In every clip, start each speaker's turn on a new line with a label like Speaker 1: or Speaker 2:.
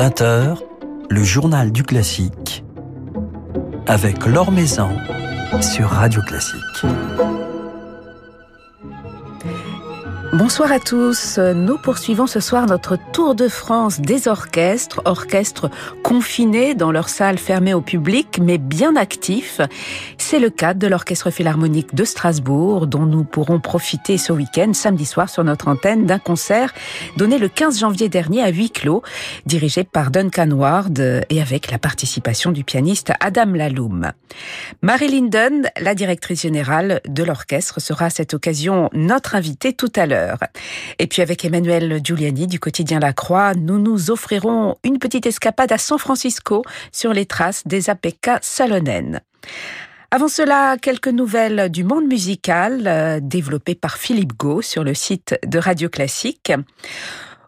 Speaker 1: 20h, le journal du classique avec Laure Maison sur Radio Classique.
Speaker 2: Bonsoir à tous. Nous poursuivons ce soir notre tour de France des orchestres, orchestres confinés dans leur salle fermée au public, mais bien actifs. C'est le cas de l'Orchestre Philharmonique de Strasbourg, dont nous pourrons profiter ce week-end, samedi soir, sur notre antenne, d'un concert donné le 15 janvier dernier à huis clos, dirigé par Duncan Ward et avec la participation du pianiste Adam Laloum. Marie Linden, la directrice générale de l'orchestre, sera à cette occasion notre invitée tout à l'heure. Et puis avec Emmanuel Giuliani du quotidien La Croix, nous nous offrirons une petite escapade à San Francisco sur les traces des APK Salonen. Avant cela, quelques nouvelles du monde musical euh, développées par Philippe Gau sur le site de Radio Classique.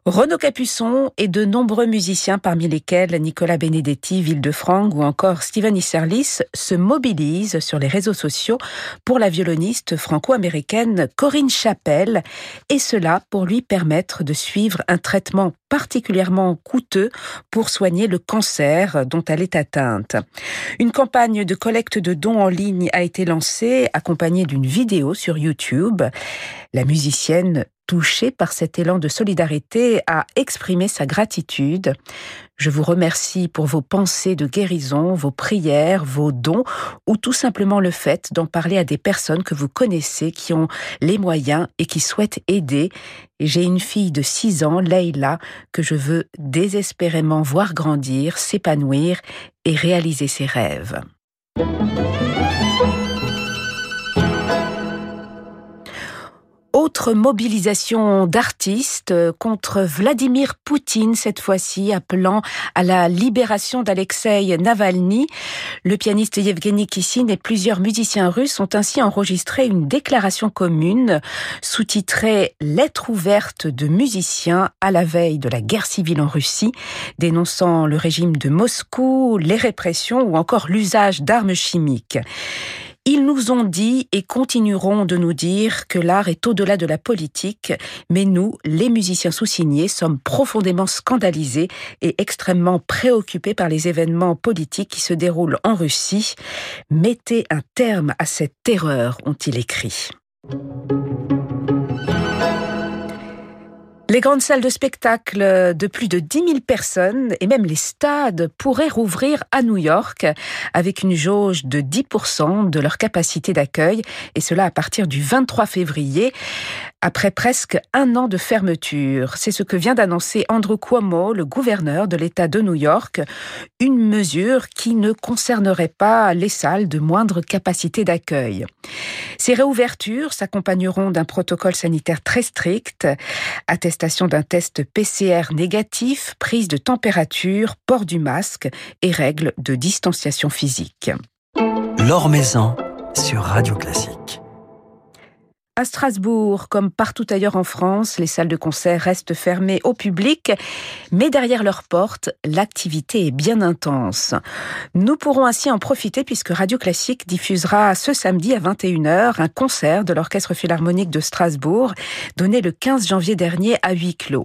Speaker 2: Renaud Capuçon et de nombreux musiciens, parmi lesquels Nicolas Benedetti, Ville de Franck ou encore Steven Isserlis, se mobilisent sur les réseaux sociaux pour la violoniste franco-américaine Corinne Chapelle, et cela pour lui permettre de suivre un traitement particulièrement coûteux pour soigner le cancer dont elle est atteinte. Une campagne de collecte de dons en ligne a été lancée, accompagnée d'une vidéo sur YouTube. La musicienne touché par cet élan de solidarité, a exprimé sa gratitude. Je vous remercie pour vos pensées de guérison, vos prières, vos dons, ou tout simplement le fait d'en parler à des personnes que vous connaissez, qui ont les moyens et qui souhaitent aider. J'ai une fille de 6 ans, Leila, que je veux désespérément voir grandir, s'épanouir et réaliser ses rêves. Autre mobilisation d'artistes contre Vladimir Poutine, cette fois-ci appelant à la libération d'Alexei Navalny. Le pianiste Yevgeny Kissin et plusieurs musiciens russes ont ainsi enregistré une déclaration commune sous-titrée Lettre ouverte de musiciens à la veille de la guerre civile en Russie, dénonçant le régime de Moscou, les répressions ou encore l'usage d'armes chimiques. Ils nous ont dit et continueront de nous dire que l'art est au-delà de la politique, mais nous, les musiciens sous-signés, sommes profondément scandalisés et extrêmement préoccupés par les événements politiques qui se déroulent en Russie. Mettez un terme à cette terreur, ont-ils écrit. Les grandes salles de spectacle de plus de 10 000 personnes et même les stades pourraient rouvrir à New York avec une jauge de 10% de leur capacité d'accueil et cela à partir du 23 février après presque un an de fermeture. C'est ce que vient d'annoncer Andrew Cuomo, le gouverneur de l'État de New York, une mesure qui ne concernerait pas les salles de moindre capacité d'accueil. Ces réouvertures s'accompagneront d'un protocole sanitaire très strict, d'un test PCR négatif, prise de température, port du masque et règles de distanciation physique.
Speaker 1: L'Or sur Radio Classique.
Speaker 2: À Strasbourg, comme partout ailleurs en France, les salles de concert restent fermées au public, mais derrière leurs portes, l'activité est bien intense. Nous pourrons ainsi en profiter puisque Radio Classique diffusera ce samedi à 21h un concert de l'Orchestre Philharmonique de Strasbourg, donné le 15 janvier dernier à huis clos.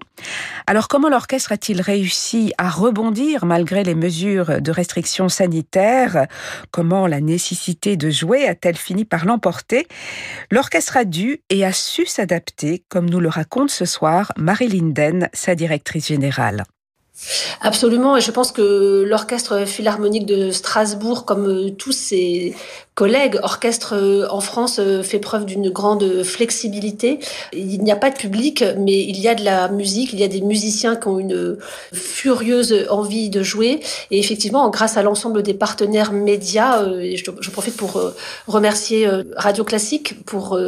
Speaker 2: Alors comment l'orchestre a-t-il réussi à rebondir malgré les mesures de restrictions sanitaires? Comment la nécessité de jouer a-t-elle fini par l'emporter? Et a su s'adapter, comme nous le raconte ce soir Marie Linden, sa directrice générale.
Speaker 3: Absolument, et je pense que l'orchestre philharmonique de Strasbourg, comme euh, tous ses collègues, orchestre euh, en France euh, fait preuve d'une grande flexibilité. Il n'y a pas de public, mais il y a de la musique, il y a des musiciens qui ont une furieuse envie de jouer. Et effectivement, grâce à l'ensemble des partenaires médias, je, profite pour remercier Radio Classique pour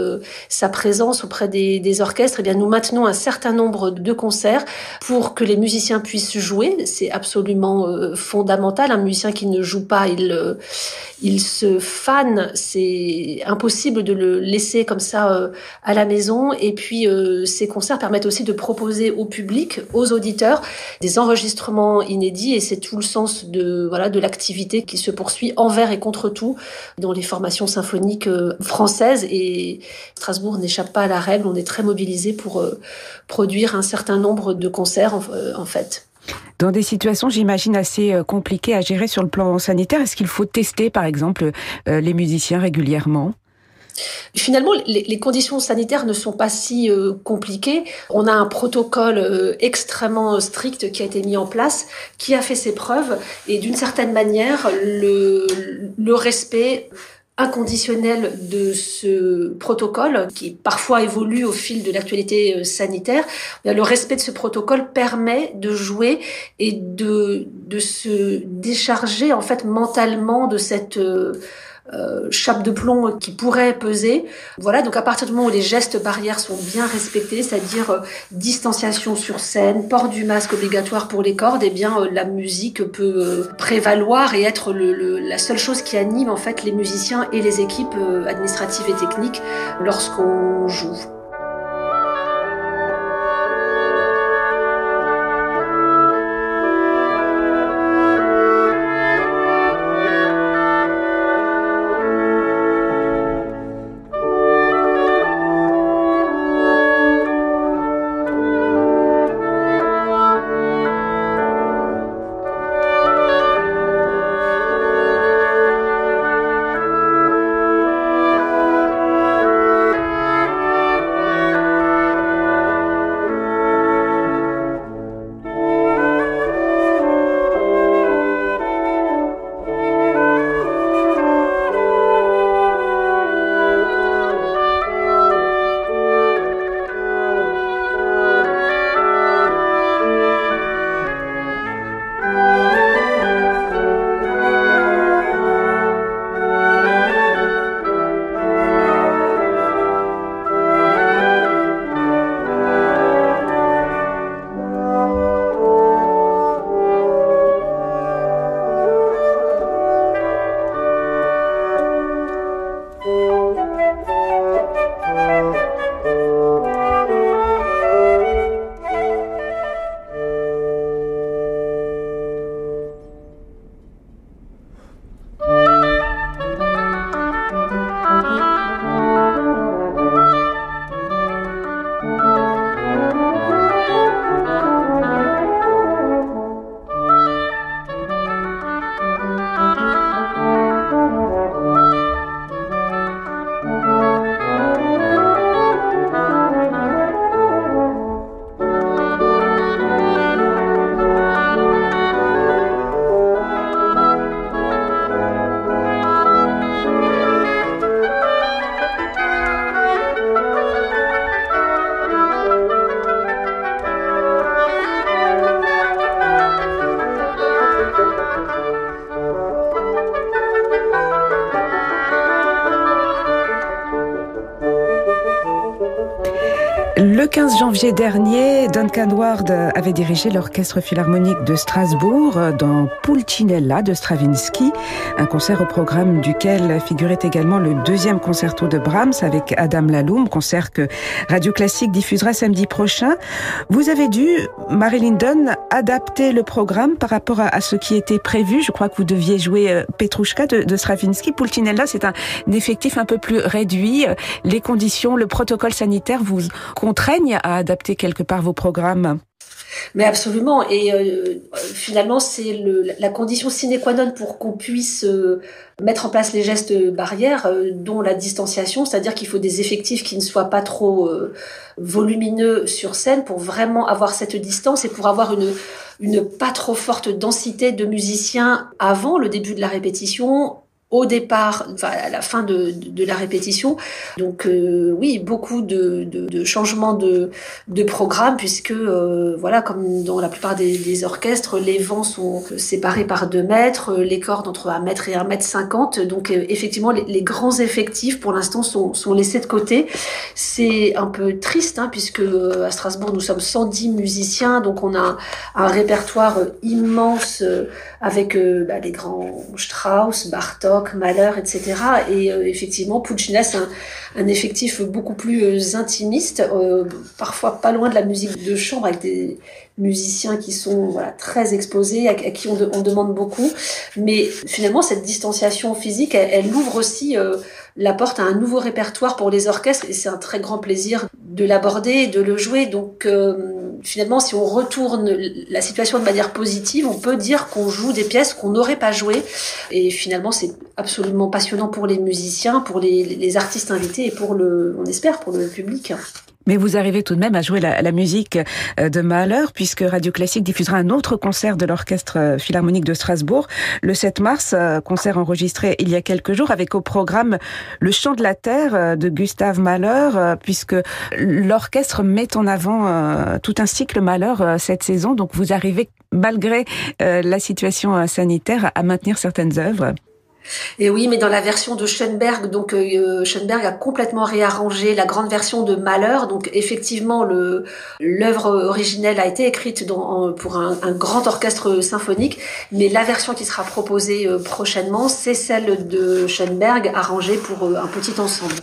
Speaker 3: sa présence auprès des, orchestres. Eh bien, nous maintenons un certain nombre de concerts pour que les musiciens puissent jouer. C'est absolument fondamental. Un musicien qui ne joue pas, il, il se fan, c'est impossible de le laisser comme ça euh, à la maison. Et puis euh, ces concerts permettent aussi de proposer au public, aux auditeurs, des enregistrements inédits. Et c'est tout le sens de voilà de l'activité qui se poursuit envers et contre tout dans les formations symphoniques euh, françaises. Et Strasbourg n'échappe pas à la règle. On est très mobilisé pour produire un certain nombre de concerts en fait.
Speaker 2: Dans des situations, j'imagine, assez compliquées à gérer sur le plan sanitaire. Est-ce qu'il faut tester, par exemple, les musiciens régulièrement?
Speaker 3: Finalement, les, conditions sanitaires ne sont pas si euh, compliquées. On a un protocole euh, extrêmement strict qui a été mis en place, qui a fait ses preuves, et d'une certaine manière, le respect inconditionnel de ce protocole, qui parfois évolue au fil de l'actualité euh, sanitaire, le respect de ce protocole permet de jouer et de, de se décharger en fait mentalement de cette euh, chape de plomb qui pourrait peser. Voilà, donc à partir du moment où les gestes barrières sont bien respectés, c'est-à-dire euh, distanciation sur scène, port du masque obligatoire pour les cordes, eh bien euh, la musique peut prévaloir et être le, la seule chose qui anime en fait les musiciens et les équipes administratives et techniques lorsqu'on joue.
Speaker 2: Janvier dernier, Duncan Ward avait dirigé l'orchestre philharmonique de Strasbourg dans Pulcinella de Stravinsky, un concert au programme duquel figurait également le deuxième concerto de Brahms avec Adam Laloum, concert que Radio Classique diffusera samedi prochain. Vous avez dû, Marilyn Dunn, adapter le programme par rapport à, ce qui était prévu. Je crois que vous deviez jouer euh, Petrushka de, de Stravinsky. Pulcinella, c'est un effectif un peu plus réduit. Les conditions, le protocole sanitaire vous contraignent à adapter quelque part vos programmes
Speaker 3: mais absolument. Et euh, finalement, c'est la condition sine qua non pour qu'on puisse euh, mettre en place les gestes barrières, euh, dont la distanciation, c'est-à-dire qu'il faut des effectifs qui ne soient pas trop volumineux sur scène pour vraiment avoir cette distance et pour avoir une, une pas trop forte densité de musiciens avant le début de la répétition au départ, enfin à la fin de, la répétition. Donc euh, oui, beaucoup de, de, changements de, programme puisque euh, voilà, comme dans la plupart des, orchestres, les vents sont séparés par deux mètres, les cordes entre un mètre et un mètre cinquante. Donc euh, effectivement, les, grands effectifs pour l'instant sont, sont laissés de côté. C'est un peu triste hein, puisque à Strasbourg nous sommes 110 musiciens, donc on a un, répertoire immense avec bah, les grands Strauss, Bartok Malheur, etc. Et euh, effectivement, Puccina, c'est un, effectif beaucoup plus euh, intimiste, euh, parfois pas loin de la musique de chambre, avec des musiciens qui sont très exposés, à, qui on, demande beaucoup. Mais finalement, cette distanciation physique, elle, ouvre aussi la porte à un nouveau répertoire pour les orchestres et c'est un très grand plaisir de l'aborder, de le jouer. Donc euh, finalement, si on retourne la situation de manière positive, on peut dire qu'on joue des pièces qu'on n'aurait pas jouées. Et finalement, c'est absolument passionnant pour les musiciens, pour les, les artistes invités et pour le, on espère, pour le public.
Speaker 2: Mais vous arrivez tout de même à jouer la, musique euh, de Mahler, puisque Radio Classique diffusera un autre concert de l'Orchestre euh, Philharmonique de Strasbourg le 7 mars, euh, concert enregistré il y a quelques jours, avec au programme Le Chant de la Terre de Gustave Mahler, puisque l'orchestre met en avant tout un cycle Mahler cette saison. Donc vous arrivez, malgré la situation sanitaire, à maintenir certaines œuvres.
Speaker 3: Et oui, mais dans la version de Schoenberg, donc euh, Schoenberg a complètement réarrangé la grande version de Malheur. Donc effectivement, l'œuvre originelle a été écrite dans, pour un, un, grand orchestre symphonique, mais la version qui sera proposée euh, prochainement, c'est celle de Schoenberg arrangée pour euh, un petit ensemble.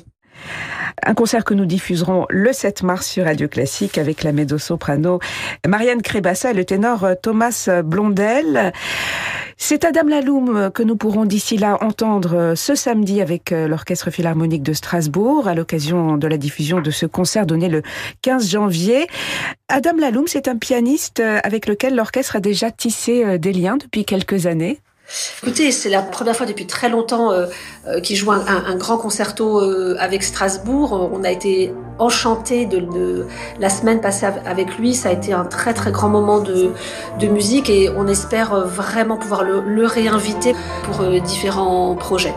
Speaker 2: Un concert que nous diffuserons le 7 mars sur Radio Classique avec la mezzo-soprano Marianne Crébassa et le ténor Thomas Blondel. C'est Adam Laloum que nous pourrons d'ici là entendre ce samedi avec l'Orchestre Philharmonique de Strasbourg à l'occasion de la diffusion de ce concert donné le 15 janvier. Adam Laloum, c'est un pianiste avec lequel l'orchestre a déjà tissé des liens depuis quelques années.
Speaker 3: Écoutez, c'est la première fois depuis très longtemps euh, euh, qu'il joue un, un, grand concerto euh, avec Strasbourg. On a été enchantés de, la semaine passée avec lui. Ça a été un très très grand moment de, de musique et on espère vraiment pouvoir le, le réinviter pour différents projets.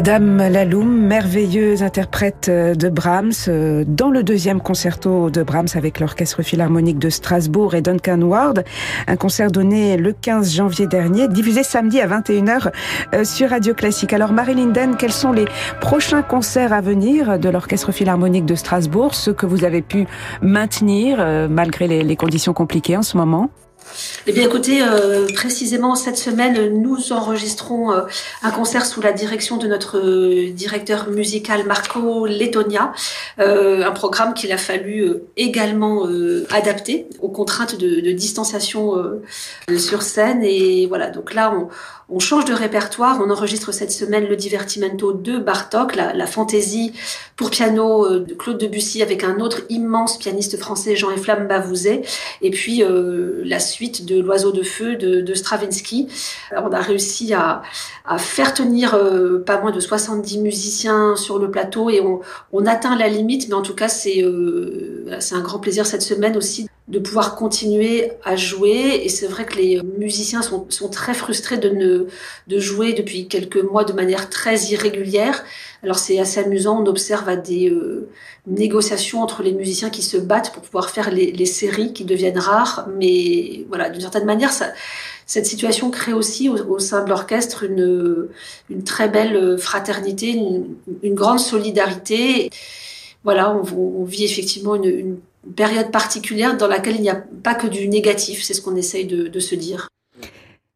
Speaker 2: Adam Laloum, merveilleux interprète euh, de Brahms, euh, dans le deuxième concerto de Brahms avec l'Orchestre Philharmonique de Strasbourg et Duncan Ward. Un concert donné le 15 janvier dernier, diffusé samedi à 21h euh, sur Radio Classique. Alors Marie Linden, quels sont les prochains concerts à venir de l'Orchestre Philharmonique de Strasbourg, ceux que vous avez pu maintenir malgré les conditions compliquées en ce moment?
Speaker 3: Eh bien, écoutez, euh, précisément cette semaine, nous enregistrons euh, un concert sous la direction de notre euh, directeur musical Marco Letonia, un programme qu'il a fallu également adapter aux contraintes de, de distanciation sur scène. Et voilà, donc là, on, on change de répertoire, on enregistre cette semaine le Divertimento de Bartok, la, fantaisie pour piano euh, de Claude Debussy avec un autre immense pianiste français, Jean-Eflamme Bavouzet, et puis euh, la suite de L'Oiseau de Feu de, Stravinsky. on a réussi à, faire tenir euh, pas moins de 70 musiciens sur le plateau et on, on atteint la limite, mais en tout cas c'est c'est un grand plaisir cette semaine aussi de pouvoir continuer à jouer. Et c'est vrai que les musiciens sont, sont, très frustrés de ne de jouer depuis quelques mois de manière très irrégulière. Alors c'est assez amusant, on observe à des euh, négociations entre les musiciens qui se battent pour pouvoir faire les, les séries qui deviennent rares. Mais voilà, d'une certaine manière, ça, cette situation crée aussi au, sein de l'orchestre une, une très belle fraternité, une, une grande solidarité. Voilà, on, on vit effectivement une, une période particulière dans laquelle il n'y a pas que du négatif, c'est ce qu'on essaye de, se dire.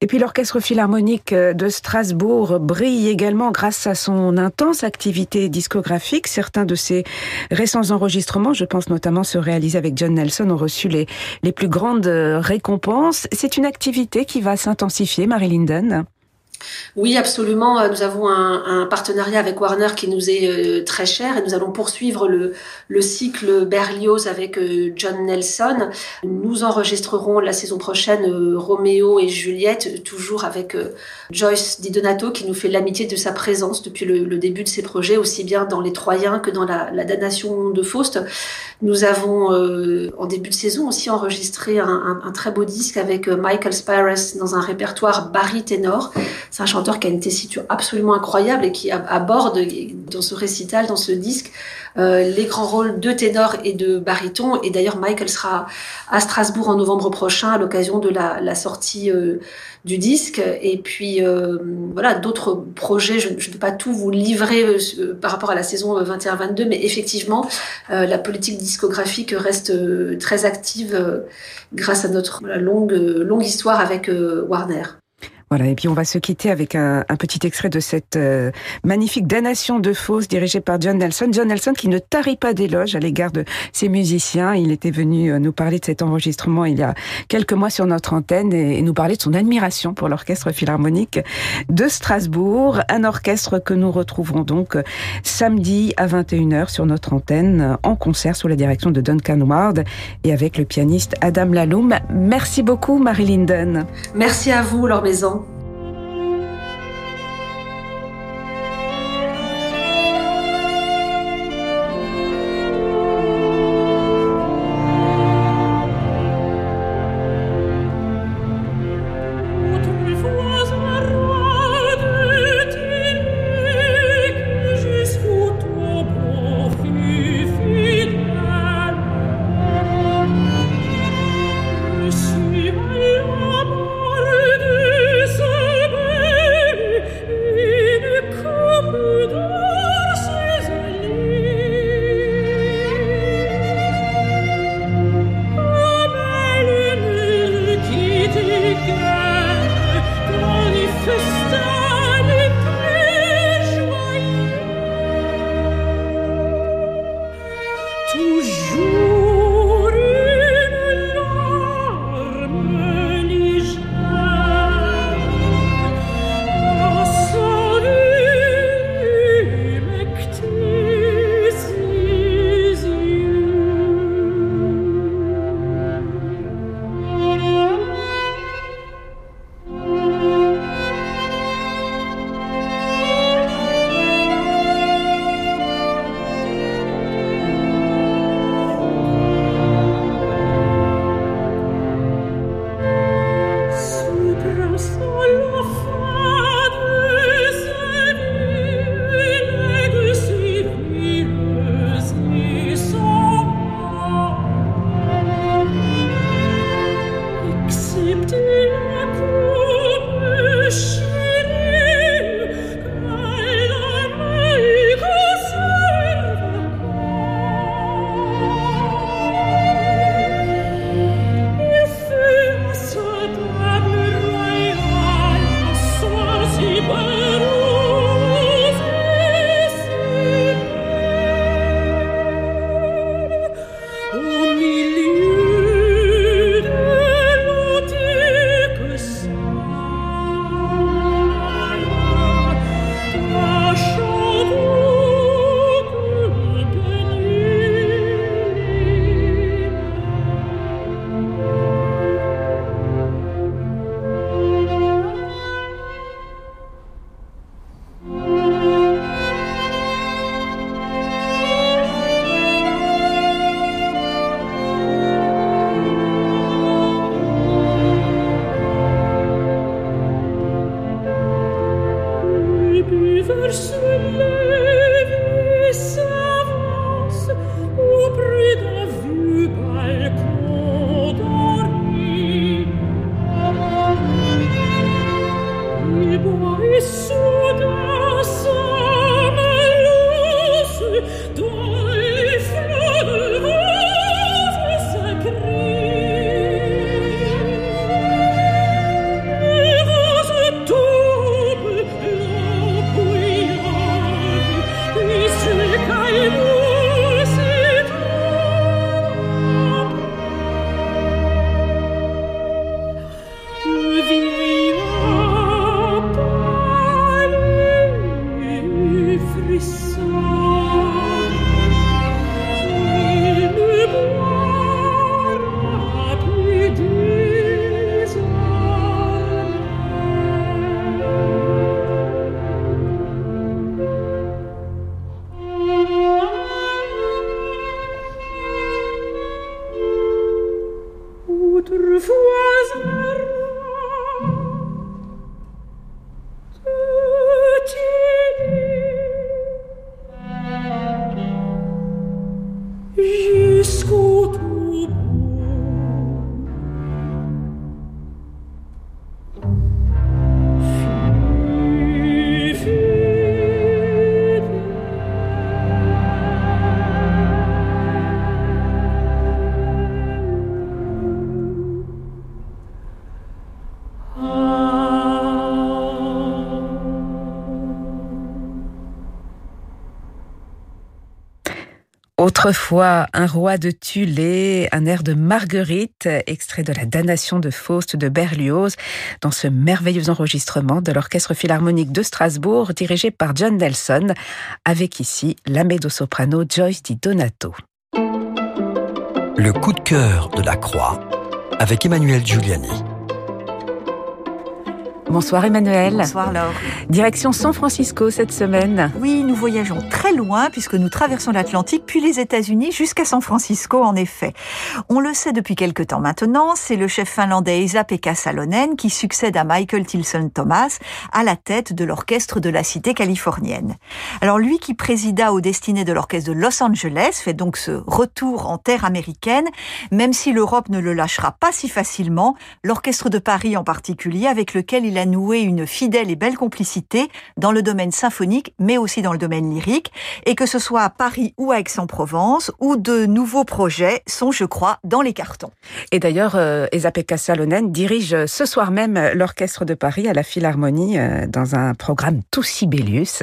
Speaker 2: Et puis l'Orchestre philharmonique de Strasbourg brille également grâce à son intense activité discographique. Certains de ses récents enregistrements, je pense notamment ceux réalisés avec John Nelson, ont reçu les, les plus grandes récompenses. C'est une activité qui va s'intensifier, Marie Linden
Speaker 3: oui, absolument. Euh, nous avons un, partenariat avec Warner qui nous est euh, très cher et nous allons poursuivre le, le cycle Berlioz avec euh, John Nelson. Nous enregistrerons la saison prochaine Roméo et Juliette, toujours avec Joyce Di Donato qui nous fait l'amitié de sa présence depuis le, début de ses projets, aussi bien dans Les Troyens que dans La, la damnation de Faust. Nous avons en début de saison aussi enregistré un, très beau disque avec Michael Spires dans un répertoire bari-ténor. C'est un chanteur qui a une tessiture absolument incroyable et qui aborde dans ce récital, dans ce disque, euh, les grands rôles de ténor et de baryton. Et d'ailleurs, Michael sera à Strasbourg en novembre prochain à l'occasion de la, sortie euh, du disque. Et puis, euh, voilà, d'autres projets. Je ne peux pas tout vous livrer par rapport à la saison 21-22, mais effectivement, la politique discographique reste très active grâce à notre longue, longue histoire avec Warner.
Speaker 2: Voilà, et puis on va se quitter avec un, petit extrait de cette euh, magnifique damnation de fausse dirigée par John Nelson. John Nelson qui ne tarit pas d'éloges à l'égard de ses musiciens. Il était venu euh, nous parler de cet enregistrement il y a quelques mois sur notre antenne et, nous parler de son admiration pour l'orchestre philharmonique de Strasbourg. Un orchestre que nous retrouverons donc samedi à 21h sur notre antenne en concert sous la direction de Duncan Ward et avec le pianiste Adam Laloum. Merci beaucoup Marie Linden.
Speaker 3: Merci à vous, Laure Maison.
Speaker 2: in Autrefois, un roi de Thulé, un air de Marguerite, extrait de la damnation de Faust de Berlioz, dans ce merveilleux enregistrement de l'Orchestre Philharmonique de Strasbourg, dirigé par John Nelson, avec ici la soprano Joyce Di Donato.
Speaker 1: Le coup de cœur de la croix, avec Emmanuel Giuliani.
Speaker 2: Bonsoir Emmanuel.
Speaker 4: Bonsoir Laure.
Speaker 2: Direction San Francisco cette semaine.
Speaker 4: Oui, nous voyageons très loin puisque nous traversons l'Atlantique puis les États-Unis jusqu'à San Francisco en effet. On le sait depuis quelque temps maintenant, c'est le chef finlandais Esa-Pekka Salonen qui succède à Michael Tilson Thomas à la tête de l'orchestre de la cité californienne. Alors lui qui présida aux destinées de l'orchestre de Los Angeles fait donc ce retour en terre américaine, même si l'Europe ne le lâchera pas si facilement, l'orchestre de Paris en particulier avec lequel il a noué une fidèle et belle complicité dans le domaine symphonique, mais aussi dans le domaine lyrique, et que ce soit à Paris ou à Aix-en-Provence, où de nouveaux projets sont, je crois, dans les cartons.
Speaker 2: Et d'ailleurs, euh, Esa-Pekka Salonen dirige ce soir même l'Orchestre de Paris à la Philharmonie euh, dans un programme tout Sibelius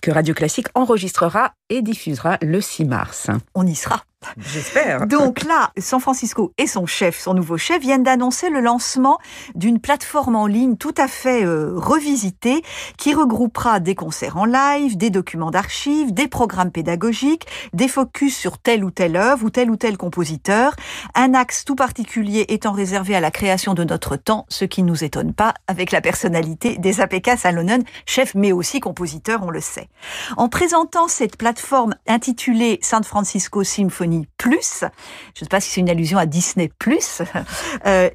Speaker 2: que Radio Classique enregistrera et diffusera le 6 mars.
Speaker 4: On y sera.
Speaker 2: J'espère.
Speaker 4: Donc là, San Francisco et son chef, son nouveau chef, viennent d'annoncer le lancement d'une plateforme en ligne tout à fait euh, revisitée qui regroupera des concerts en live, des documents d'archives, des programmes pédagogiques, des focus sur telle ou telle œuvre ou tel ou tel compositeur. Un axe tout particulier étant réservé à la création de notre temps, ce qui ne nous étonne pas avec la personnalité des APK Salonen, chef mais aussi compositeur, on le sait. En présentant cette plateforme intitulée San Francisco Symphony plus. Je ne sais pas si c'est une allusion à Disney Plus. Euh,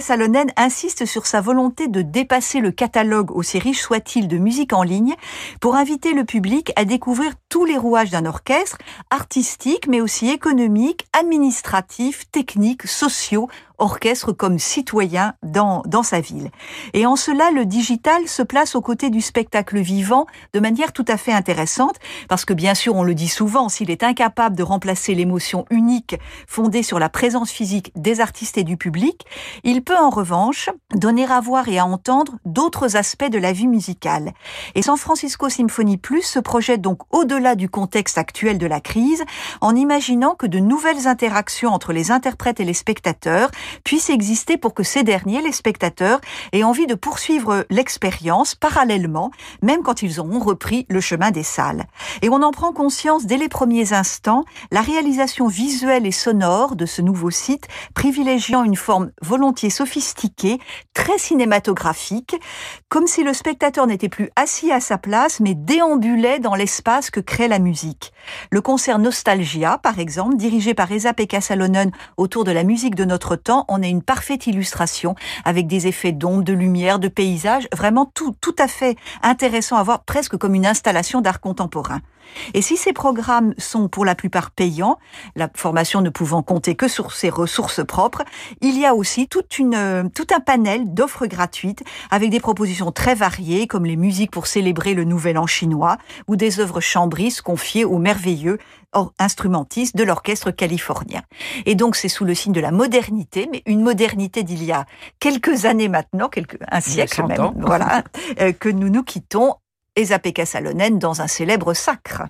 Speaker 4: Salonen insiste sur sa volonté de dépasser le catalogue, aussi riche soit-il, de musique en ligne, pour inviter le public à découvrir tous les rouages d'un orchestre, artistique, mais aussi économique, administratif, technique, sociaux, orchestre comme citoyen dans, dans sa ville. Et en cela, le digital se place aux côtés du spectacle vivant de manière tout à fait intéressante, parce que bien sûr, on le dit souvent, s'il est incapable de remplacer l'émotion unique fondée sur la présence physique des artistes et du public, il peut en revanche donner à voir et à entendre d'autres aspects de la vie musicale. Et San Francisco Symphony Plus se projette donc au-delà du contexte actuel de la crise, en imaginant que de nouvelles interactions entre les interprètes et les spectateurs puisse exister pour que ces derniers, les spectateurs, aient envie de poursuivre l'expérience parallèlement, même quand ils auront repris le chemin des salles. Et on en prend conscience dès les premiers instants, la réalisation visuelle et sonore de ce nouveau site privilégiant une forme volontiers sophistiquée, très cinématographique, comme si le spectateur n'était plus assis à sa place, mais déambulait dans l'espace que crée la musique. Le concert Nostalgia, par exemple, dirigé par Esa Pekka Salonen autour de la musique de notre temps, on a une parfaite illustration avec des effets d'ombre, de lumière, de paysage, vraiment tout, tout à fait intéressant à voir, presque comme une installation d'art contemporain. Et si ces programmes sont pour la plupart payants, la formation ne pouvant compter que sur ses ressources propres, il y a aussi toute une, euh, tout un panel d'offres gratuites avec des propositions très variées comme les musiques pour célébrer le nouvel an chinois ou des œuvres chambristes confiées aux merveilleux instrumentistes de l'orchestre californien. Et donc c'est sous le signe de la modernité, mais une modernité d'il y a quelques années maintenant, quelques, un siècle même, voilà, euh, que nous nous quittons Esa-Pekka Salonen dans un célèbre sacre.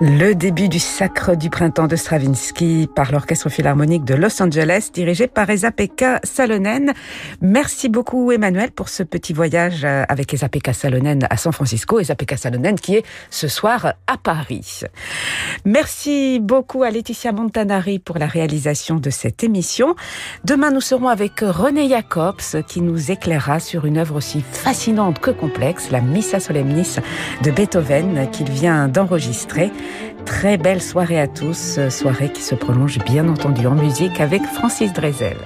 Speaker 2: Le début du sacre du printemps de Stravinsky par l'Orchestre Philharmonique de Los Angeles, dirigé par Esa-Pekka Salonen. Merci beaucoup Emmanuel pour ce petit voyage euh, avec Esa-Pekka Salonen à San Francisco. Esa-Pekka Salonen qui est ce soir à Paris. Merci beaucoup à Laetitia Montanari pour la réalisation de cette émission. Demain, nous serons avec René Jacobs qui nous éclairera sur une œuvre aussi fascinante que complexe, la Missa Solemnis de Beethoven qu'il vient d'enregistrer. Très belle soirée à tous, soirée qui se prolonge bien entendu en musique avec Francis Drezel.